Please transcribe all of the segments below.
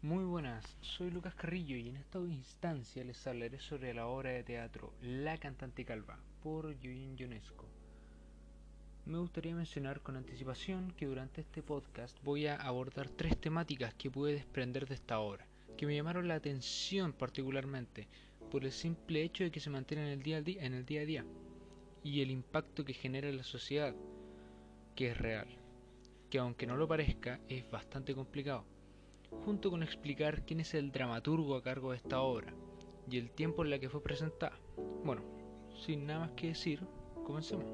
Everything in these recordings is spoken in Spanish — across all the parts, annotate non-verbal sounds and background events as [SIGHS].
Muy buenas, soy Lucas Carrillo y en esta instancia les hablaré sobre la obra de teatro La cantante calva por Eugene Ionesco. Me gustaría mencionar con anticipación que durante este podcast voy a abordar tres temáticas que pude desprender de esta obra, que me llamaron la atención particularmente por el simple hecho de que se mantienen en el día a día, en el día, a día y el impacto que genera en la sociedad, que es real, que aunque no lo parezca es bastante complicado junto con explicar quién es el dramaturgo a cargo de esta obra y el tiempo en la que fue presentada. Bueno, sin nada más que decir, comencemos.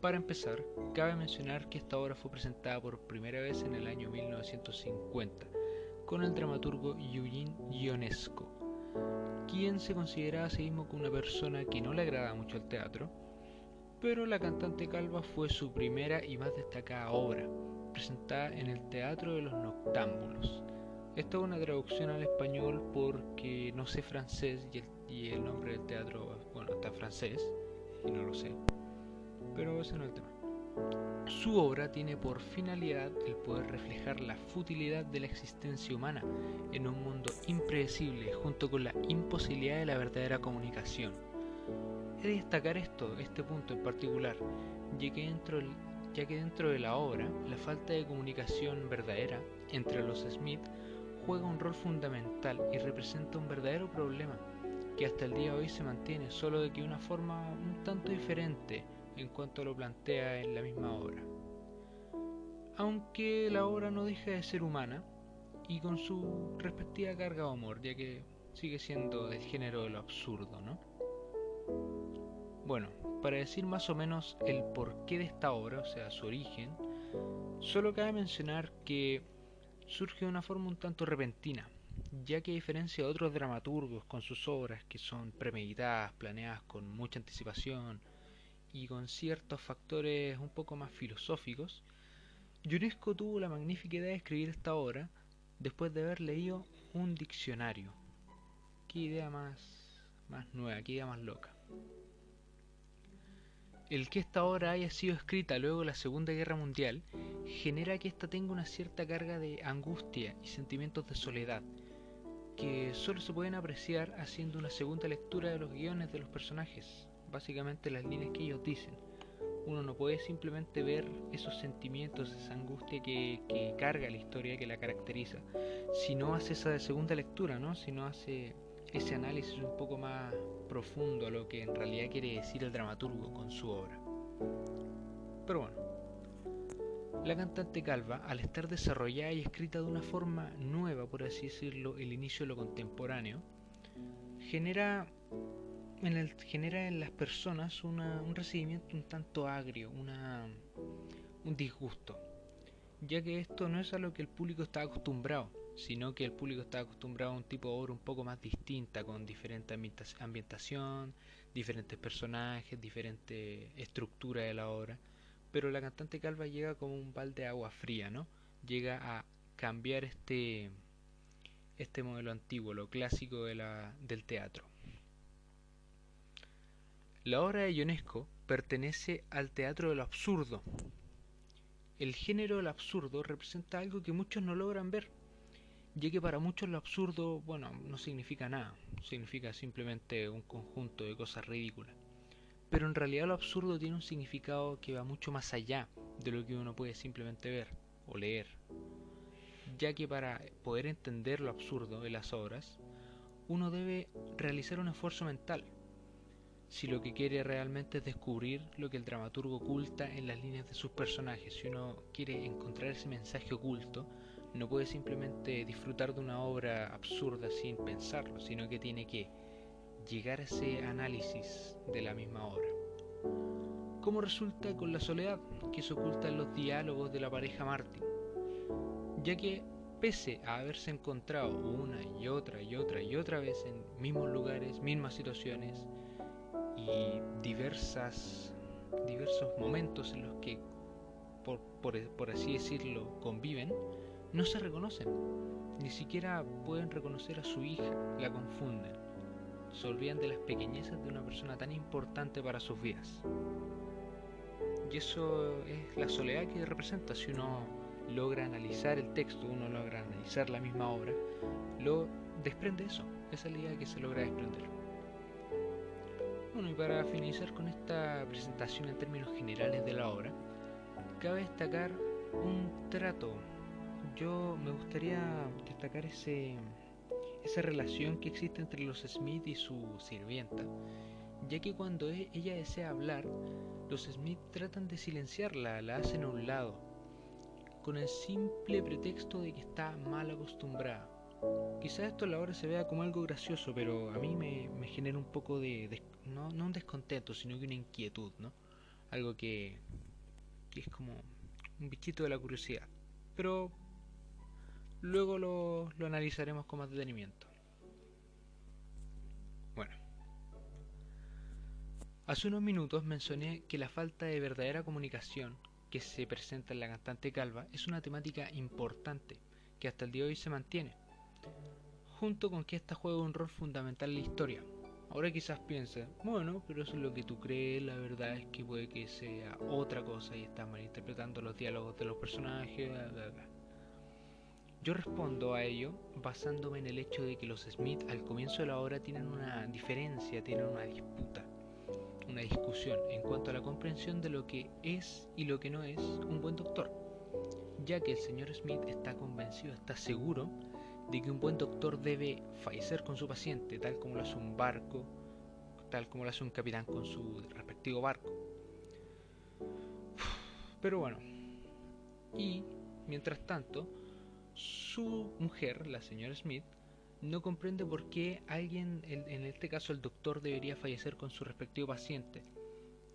Para empezar, cabe mencionar que esta obra fue presentada por primera vez en el año 1950 con el dramaturgo Eugene Ionesco, quien se consideraba a sí mismo como una persona que no le agradaba mucho el teatro, pero La cantante calva fue su primera y más destacada obra, presentada en el Teatro de los Noctámbulos. Esto es una traducción al español porque no sé francés y el, nombre del teatro, bueno, está francés y no lo sé, pero ese no es el tema. Su obra tiene por finalidad el poder reflejar la futilidad de la existencia humana en un mundo impredecible junto con la imposibilidad de la verdadera comunicación. He de destacar esto, este punto en particular, ya que dentro ya que dentro de la obra la falta de comunicación verdadera entre los Smith juega un rol fundamental y representa un verdadero problema que hasta el día de hoy se mantiene, solo de que una forma un tanto diferente en cuanto lo plantea en la misma obra. Aunque la obra no deja de ser humana y con su respectiva carga de humor, ya que sigue siendo del género de lo absurdo, ¿no? Bueno, para decir más o menos el porqué de esta obra, o sea, su origen, solo cabe mencionar que surge de una forma un tanto repentina, ya que a diferencia de otros dramaturgos con sus obras que son premeditadas, planeadas con mucha anticipación y con ciertos factores un poco más filosóficos, Ionesco tuvo la magnífica idea de escribir esta obra después de haber leído un diccionario. Qué idea más, más nueva, qué idea más loca. El que esta obra haya sido escrita luego de la Segunda Guerra Mundial genera que ésta tenga una cierta carga de angustia y sentimientos de soledad, que solo se pueden apreciar haciendo una segunda lectura de los guiones de los personajes, básicamente las líneas que ellos dicen. Uno no puede simplemente ver esos sentimientos, esa angustia que, que carga la historia, que la caracteriza, si no hace esa segunda lectura, ¿no? si no hace ese análisis un poco más profundo a lo que en realidad quiere decir el dramaturgo con su obra. Pero bueno, la cantante calva, al estar desarrollada y escrita de una forma nueva, por así decirlo, el inicio de lo contemporáneo, genera en, genera en las personas un recibimiento un tanto agrio, una, un disgusto, ya que esto no es a lo que el público está acostumbrado sino que el público está acostumbrado a un tipo de obra un poco más distinta, con diferente ambientación, diferentes personajes, diferente estructura de la obra. Pero la cantante calva llega como un balde de agua fría, ¿no? Llega a cambiar este, este modelo antiguo, lo clásico de la, del teatro. La obra de Ionesco pertenece al teatro de lo absurdo. El género del absurdo representa algo que muchos no logran ver ya que para muchos lo absurdo, bueno, no significa nada, significa simplemente un conjunto de cosas ridículas. Pero en realidad lo absurdo tiene un significado que va mucho más allá de lo que uno puede simplemente ver o leer, ya que para poder entender lo absurdo de las obras, uno debe realizar un esfuerzo mental, si lo que quiere realmente es descubrir lo que el dramaturgo oculta en las líneas de sus personajes, si uno quiere encontrar ese mensaje oculto, no puede simplemente disfrutar de una obra absurda sin pensarlo, sino que tiene que llegar a ese análisis de la misma obra. ¿Cómo resulta con la soledad que se oculta en los diálogos de la pareja Martin? Ya que pese a haberse encontrado una y otra y otra y otra vez en mismos lugares, mismas situaciones y diversas, diversos momentos en los que, por, por así decirlo, conviven, no se reconocen, ni siquiera pueden reconocer a su hija, la confunden, se olvidan de las pequeñezas de una persona tan importante para sus vidas. Y eso es la soledad que representa si uno logra analizar el texto, uno logra analizar la misma obra, lo desprende eso, esa idea que se logra desprender. Bueno, y para finalizar con esta presentación en términos generales de la obra, cabe destacar un trato. Yo me gustaría destacar ese, esa relación que existe entre los Smith y su sirvienta, ya que cuando e, ella desea hablar, los Smith tratan de silenciarla, la hacen a un lado, con el simple pretexto de que está mal acostumbrada. Quizás esto a la hora se vea como algo gracioso, pero a mí me, genera un poco de, no, no, un descontento, sino que una inquietud, ¿no? Algo que, que es como un bichito de la curiosidad. Pero luego lo, analizaremos con más detenimiento. Bueno. Hace unos minutos mencioné que la falta de verdadera comunicación que se presenta en la cantante calva es una temática importante que hasta el día de hoy se mantiene junto con que esta juega un rol fundamental en la historia. Ahora quizás piensa, bueno, pero eso es lo que tú crees, la verdad es que puede que sea otra cosa y estás malinterpretando los diálogos de los personajes, Yo respondo a ello basándome en el hecho de que los Smith al comienzo de la obra tienen una diferencia, tienen una disputa, una discusión en cuanto a la comprensión de lo que es y lo que no es un buen doctor, ya que el señor Smith está convencido, está seguro de que un buen doctor debe fallecer con su paciente, tal como lo hace un barco, tal como lo hace un capitán con su respectivo barco. Pero bueno, y mientras tanto, su mujer, la señora Smith, no comprende por qué alguien, en este caso el doctor, debería fallecer con su respectivo paciente,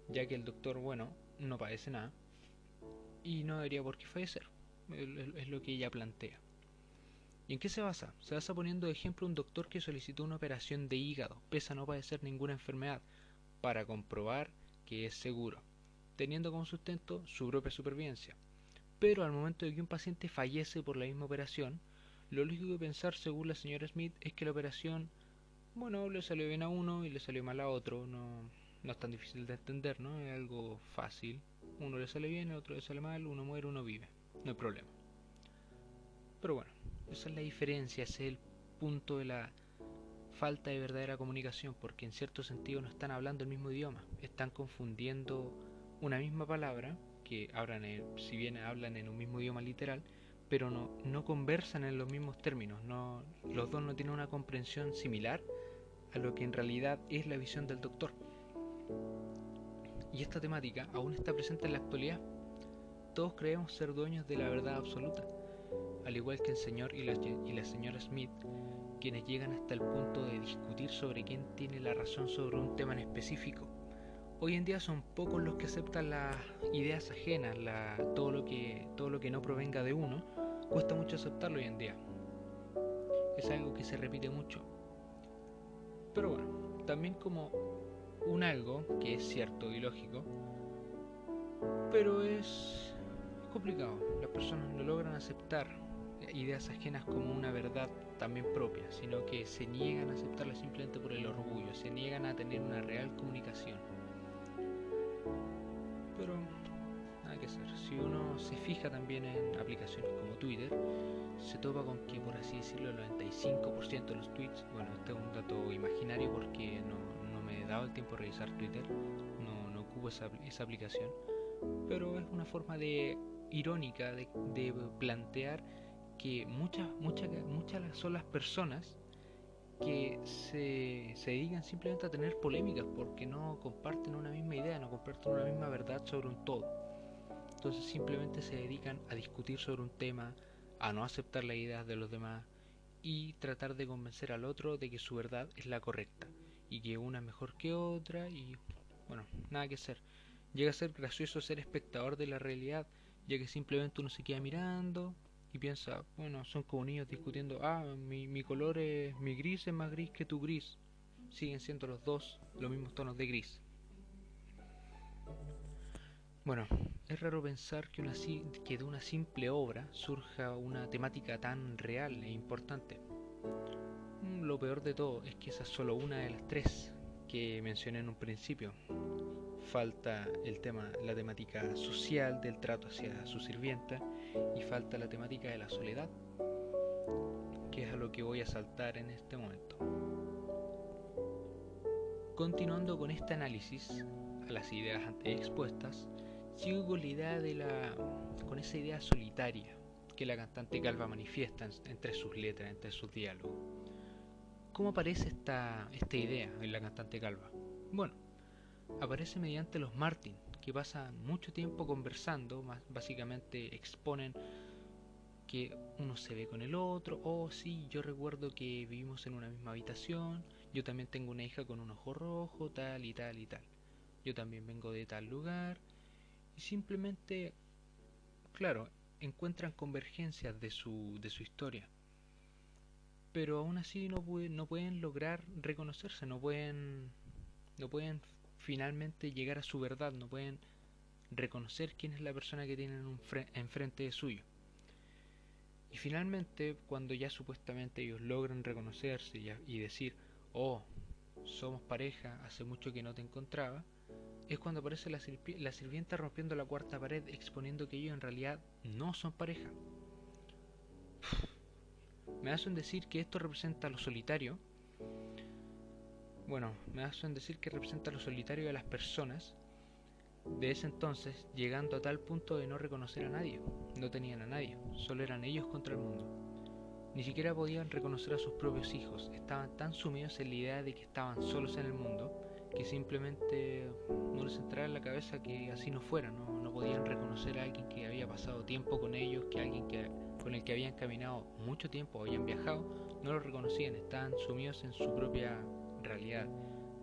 ya que el doctor, bueno, no padece nada y no debería por qué fallecer. Es lo que ella plantea. ¿Y en qué se basa? Se basa poniendo de ejemplo un doctor que solicitó una operación de hígado, pese a no padecer ninguna enfermedad, para comprobar que es seguro, teniendo como sustento su propia supervivencia. Pero al momento de que un paciente fallece por la misma operación, lo lógico de pensar, según la señora Smith, es que la operación, bueno, le salió bien a uno y le salió mal a otro, no, no es tan difícil de entender, ¿no? Es algo fácil. Uno le sale bien, el otro le sale mal, uno muere, uno vive, no hay problema. Pero bueno, esa es la diferencia, ese es el punto de la falta de verdadera comunicación, porque en cierto sentido no están hablando el mismo idioma, están confundiendo una misma palabra, que hablan si bien hablan en un mismo idioma literal, pero no, no conversan en los mismos términos, no, los dos no tienen una comprensión similar a lo que en realidad es la visión del doctor. Y esta temática aún está presente en la actualidad. Todos creemos ser dueños de la verdad absoluta, al igual que el señor y la, y la señora Smith, quienes llegan hasta el punto de discutir sobre quién tiene la razón sobre un tema en específico. Hoy en día son pocos los que aceptan las ideas ajenas, todo, lo que, todo lo que no provenga de uno, cuesta mucho aceptarlo hoy en día. Es algo que se repite mucho. Pero bueno, también como un algo que es cierto y lógico, pero es complicado. Las personas no logran aceptar ideas ajenas como una verdad también propia, sino que se niegan a aceptarla simplemente por el orgullo, se niegan a tener una real comunicación. Si uno se fija también en aplicaciones como Twitter, se topa con que, por así decirlo, el 95% de los tweets, bueno, este es un dato imaginario porque no, no me he dado el tiempo de revisar Twitter, no, no ocupo esa, esa aplicación, pero es una forma de irónica de, de plantear que muchas, muchas, muchas son las personas que se, se, dedican simplemente a tener polémicas porque no comparten una misma idea, no comparten una misma verdad sobre un todo. Entonces simplemente se dedican a discutir sobre un tema, a no aceptar las ideas de los demás y tratar de convencer al otro de que su verdad es la correcta y que una es mejor que otra y bueno, nada que hacer. Llega a ser gracioso ser espectador de la realidad, ya que simplemente uno se queda mirando, y piensa, bueno, son como niños discutiendo, ah, mi, mi color es, mi gris es más gris que tu gris. Siguen siendo los dos los mismos tonos de gris. Bueno, es raro pensar que, de una simple obra surja una temática tan real e importante. Mm, lo peor de todo es que esa es solo una de las tres que mencioné en un principio. Falta el tema, la temática social del trato hacia su sirvienta y falta la temática de la soledad, que es a lo que voy a saltar en este momento. Continuando con este análisis a las ideas antes expuestas, con la idea de la con esa idea solitaria que la cantante Calva manifiesta entre sus letras, entre sus diálogos. ¿Cómo aparece esta, esta idea en la cantante Calva? Bueno, aparece mediante los Martin, que pasan mucho tiempo conversando, más básicamente exponen que uno se ve con el otro, oh, sí, yo recuerdo que vivimos en una misma habitación, yo también tengo una hija con un ojo rojo, tal y tal y tal. Yo también vengo de tal lugar, y simplemente, claro, encuentran convergencias de su, de su historia. Pero aún así no, no pueden lograr reconocerse, no pueden, no pueden finalmente llegar a su verdad, no pueden reconocer quién es la persona que tienen un enfrente de suyo. Y finalmente, cuando ya supuestamente ellos logran reconocerse y, y decir, oh, somos pareja, hace mucho que no te encontraba, es cuando aparece la, sirvienta rompiendo la cuarta pared exponiendo que ellos en realidad no son pareja. [SIGHS] Me hacen decir que esto representa lo solitario. Bueno, me hacen decir que representa lo solitario de las personas de ese entonces, llegando a tal punto de no reconocer a nadie. No tenían a nadie, solo eran ellos contra el mundo. Ni siquiera podían reconocer a sus propios hijos, estaban tan sumidos en la idea de que estaban solos en el mundo que simplemente no les entraba en la cabeza que así no fuera, no, no podían reconocer a alguien que había pasado tiempo con ellos, que alguien que, con el que habían caminado mucho tiempo, habían viajado, no lo reconocían, estaban sumidos en su propia realidad.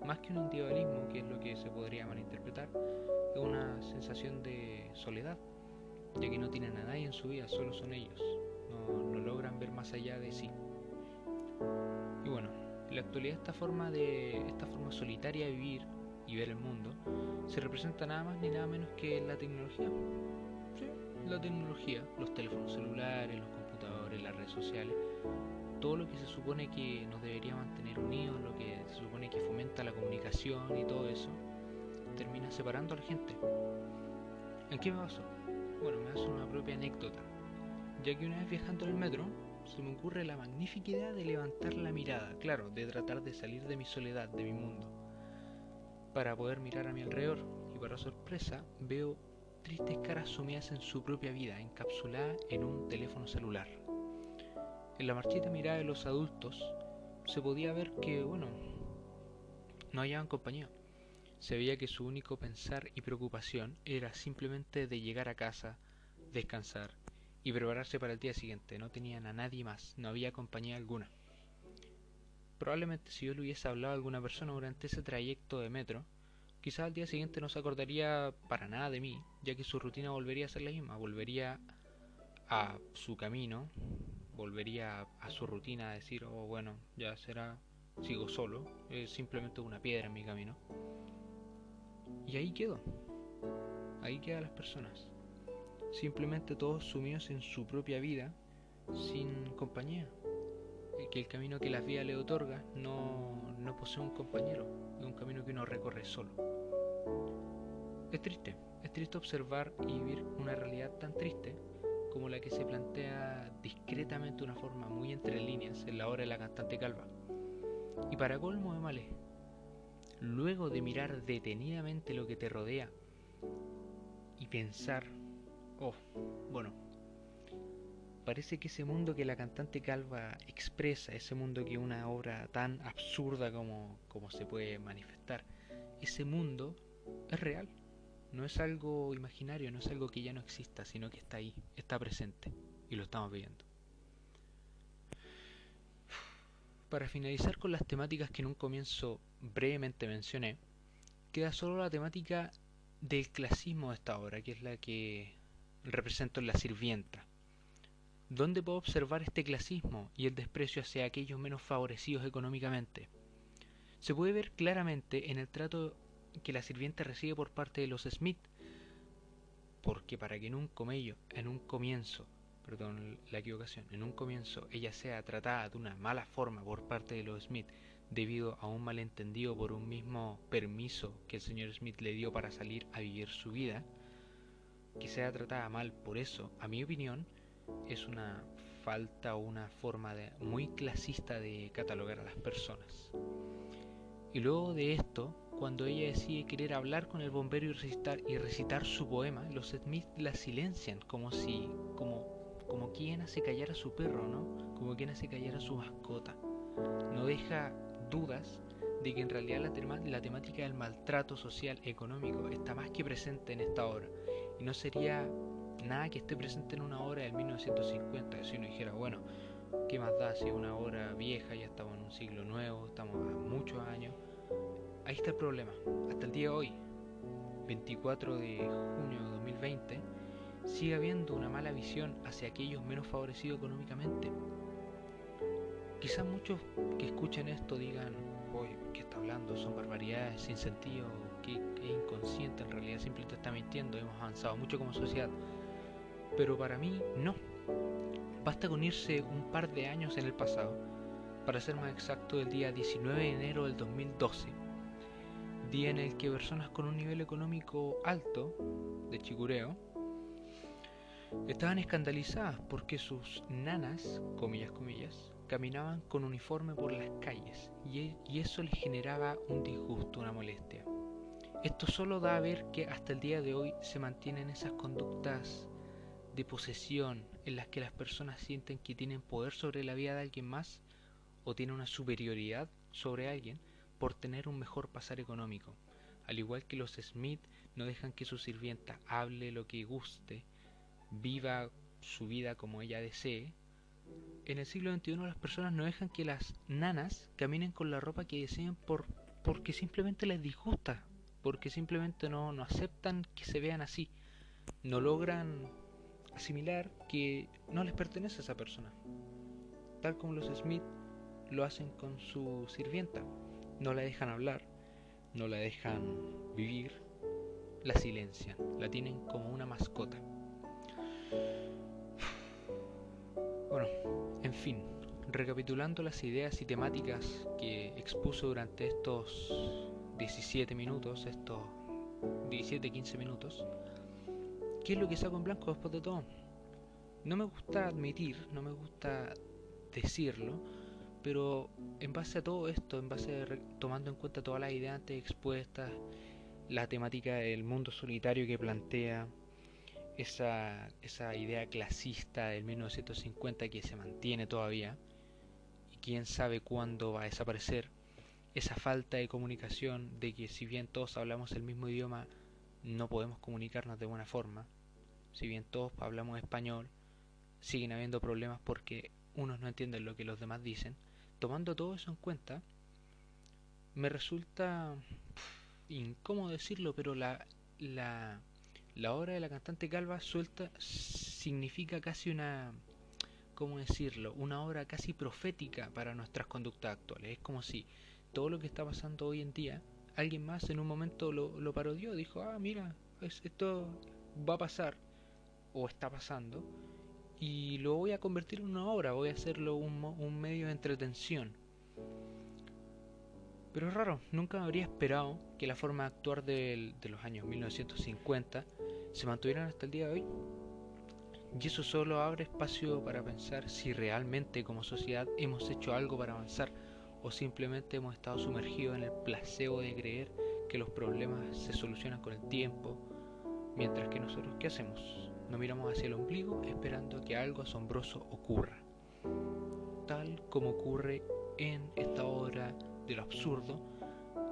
Más que un individualismo, que es lo que se podría malinterpretar, es una sensación de soledad, ya que no tienen a nadie en su vida, solo son ellos, no, no logran ver más allá de sí. La actualidad esta forma de esta forma solitaria de vivir y ver el mundo se representa nada más ni nada menos que la tecnología. Sí, la tecnología, los teléfonos celulares, los computadores, las redes sociales, todo lo que se supone que nos debería mantener unidos, lo que se supone que fomenta la comunicación y todo eso, termina separando a la gente. ¿En qué me baso? Bueno, me baso en una propia anécdota, ya que una vez viajando en el metro, se me ocurre la magnífica idea de levantar la mirada, claro, de tratar de salir de mi soledad, de mi mundo, para poder mirar a mi alrededor y para sorpresa veo tristes caras sumidas en su propia vida, encapsuladas en un teléfono celular. En la marchita mirada de los adultos se podía ver que, bueno, no hallaban compañía. Se veía que su único pensar y preocupación era simplemente de llegar a casa, descansar y prepararse para el día siguiente. No tenían a nadie más, no había compañía alguna. Probablemente si yo le hubiese hablado a alguna persona durante ese trayecto de metro, quizás al día siguiente no se acordaría para nada de mí, ya que su rutina volvería a ser la misma, volvería a su camino, volvería a su rutina a decir, oh bueno, ya será, sigo solo, es simplemente una piedra en mi camino. Y ahí quedo, ahí quedan las personas simplemente todos sumidos en su propia vida, sin compañía. Que el camino que la vida le otorga no, no posee un compañero, es un camino que uno recorre solo. Es triste, es triste observar y vivir una realidad tan triste como la que se plantea discretamente de una forma muy entre líneas en la obra de la cantante Calva. Y para colmo de males, luego de mirar detenidamente lo que te rodea y pensar Oh, bueno. Parece que ese mundo que la cantante Calva expresa, ese mundo que una obra tan absurda como, como se puede manifestar, ese mundo es real. No es algo imaginario, no es algo que ya no exista, sino que está ahí, está presente y lo estamos viendo. Para finalizar con las temáticas que en un comienzo brevemente mencioné, queda solo la temática del clasismo de esta obra, que es la que represento en la sirvienta. ¿Dónde puedo observar este clasismo y el desprecio hacia aquellos menos favorecidos económicamente? Se puede ver claramente en el trato que la sirvienta recibe por parte de los Smith, porque para que en un comello, en un comienzo, perdón la equivocación, en un comienzo ella sea tratada de una mala forma por parte de los Smith debido a un malentendido por un mismo permiso que el señor Smith le dio para salir a vivir su vida, que sea tratada mal por eso, a mi opinión, es una falta o una forma de, muy clasista de catalogar a las personas. Y luego de esto, cuando ella decide querer hablar con el bombero y recitar, y recitar su poema, los Smith la silencian como si, como, como quien hace callar a su perro, ¿no? Como quien hace callar a su mascota. No deja dudas de que en realidad la, la temática del maltrato social económico está más que presente en esta obra y no sería nada que esté presente en una obra del 1950 si uno dijera bueno qué más da si es una obra vieja ya estamos en un siglo nuevo estamos a muchos años ahí está el problema. Hasta el día de hoy 24 de junio de 2020 sigue habiendo una mala visión hacia aquellos menos favorecidos económicamente. Quizás muchos que escuchen esto digan ¿qué está hablando? Son barbaridades sin sentido, que es inconsciente, en realidad simplemente está mintiendo, hemos avanzado mucho como sociedad. Pero para mí, no. Basta con irse un par de años en el pasado, para ser más exacto, el día 19 de enero del 2012, día en el que personas con un nivel económico alto, de chicureo, estaban escandalizadas porque sus nanas, comillas, comillas, caminaban con uniforme por las calles e, y, eso les generaba un disgusto, una molestia. Esto solo da a ver que hasta el día de hoy se mantienen esas conductas de posesión en las que las personas sienten que tienen poder sobre la vida de alguien más o tienen una superioridad sobre alguien por tener un mejor pasar económico. Al igual que los Smith no dejan que su sirvienta hable lo que guste, viva su vida como ella desee, en el siglo XXI las personas no dejan que las nanas caminen con la ropa que deseen por, porque simplemente les disgusta, porque simplemente no, no aceptan que se vean así, no logran asimilar que no les pertenece a esa persona, tal como los Smith lo hacen con su sirvienta, no la dejan hablar, no la dejan vivir, la silencian, la tienen como una mascota. Bueno, en fin, recapitulando las ideas y temáticas que expuso durante estos 17 minutos, estos 17-15 minutos, ¿qué es lo que saco en blanco después de todo? No me gusta admitir, no me gusta decirlo, pero en base a todo esto, en base a tomando en cuenta todas las ideas antes expuestas, la temática del mundo solitario que plantea, esa, esa idea clasista del 1950 que se mantiene todavía y quién sabe cuándo va a desaparecer, esa falta de comunicación de que si bien todos hablamos el mismo idioma, no podemos comunicarnos de buena forma, si bien todos hablamos español, siguen habiendo problemas porque unos no entienden lo que los demás dicen, tomando todo eso en cuenta, me resulta incómodo decirlo, pero la, la la obra de la cantante calva suelta significa casi una, ¿cómo decirlo? Una obra casi profética para nuestras conductas actuales. Es como si todo lo que está pasando hoy en día, alguien más en un momento lo, parodió, dijo, ah, mira, esto va a pasar, o está pasando, y lo voy a convertir en una obra, voy a hacerlo un, un medio de entretención. Pero es raro, nunca habría esperado que la forma de actuar de, de los años 1950 se mantuvieran hasta el día de hoy. Y eso solo abre espacio para pensar si realmente como sociedad hemos hecho algo para avanzar o simplemente hemos estado sumergidos en el placebo de creer que los problemas se solucionan con el tiempo, mientras que nosotros ¿qué hacemos? Nos miramos hacia el ombligo esperando que algo asombroso ocurra, tal como ocurre en esta obra de lo absurdo,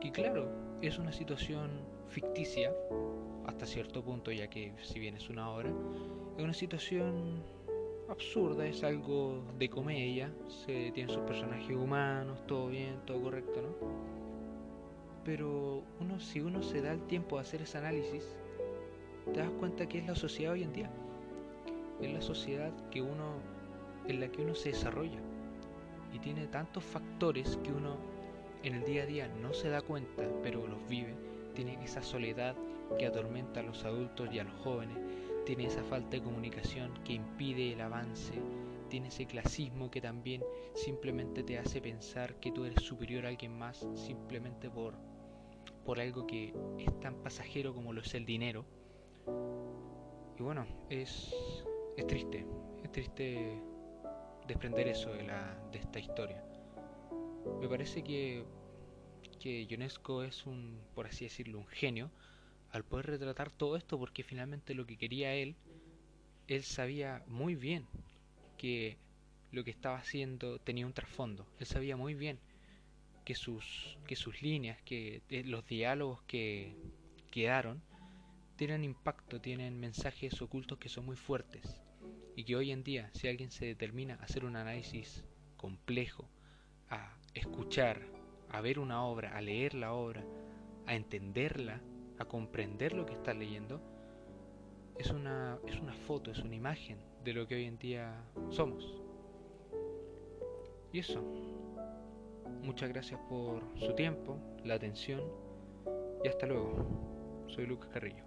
que claro, es una situación ficticia hasta cierto punto, ya que si bien es una obra, es una situación absurda, es algo de comedia, se tienen sus personajes humanos, todo bien, todo correcto, ¿no? Pero uno, si uno se da el tiempo de hacer ese análisis, te das cuenta que es la sociedad hoy en día. Es la sociedad que uno, en la que uno se desarrolla. Y tiene tantos factores que uno en el día a día no se da cuenta, pero los vive, tiene esa soledad que atormenta a los adultos y a los jóvenes, tiene esa falta de comunicación que impide el avance, tiene ese clasismo que también simplemente te hace pensar que tú eres superior a alguien más simplemente por, por algo que es tan pasajero como lo es el dinero. y bueno, es, es triste, es triste desprender eso de, la, de esta historia. Me parece que, que Ionesco es un, por así decirlo, un genio al poder retratar todo esto porque finalmente lo que quería él, él sabía muy bien que lo que estaba haciendo tenía un trasfondo. Él sabía muy bien que sus, que sus líneas, que eh, los diálogos que quedaron, tienen impacto, tienen mensajes ocultos que son muy fuertes. Y que hoy en día, si alguien se determina a hacer un análisis complejo, a escuchar, a ver una obra, a leer la obra, a entenderla, a comprender lo que está leyendo, es una, es una foto, es una imagen de lo que hoy en día somos. Y eso. Muchas gracias por su tiempo, la atención y hasta luego. Soy Lucas Carrillo.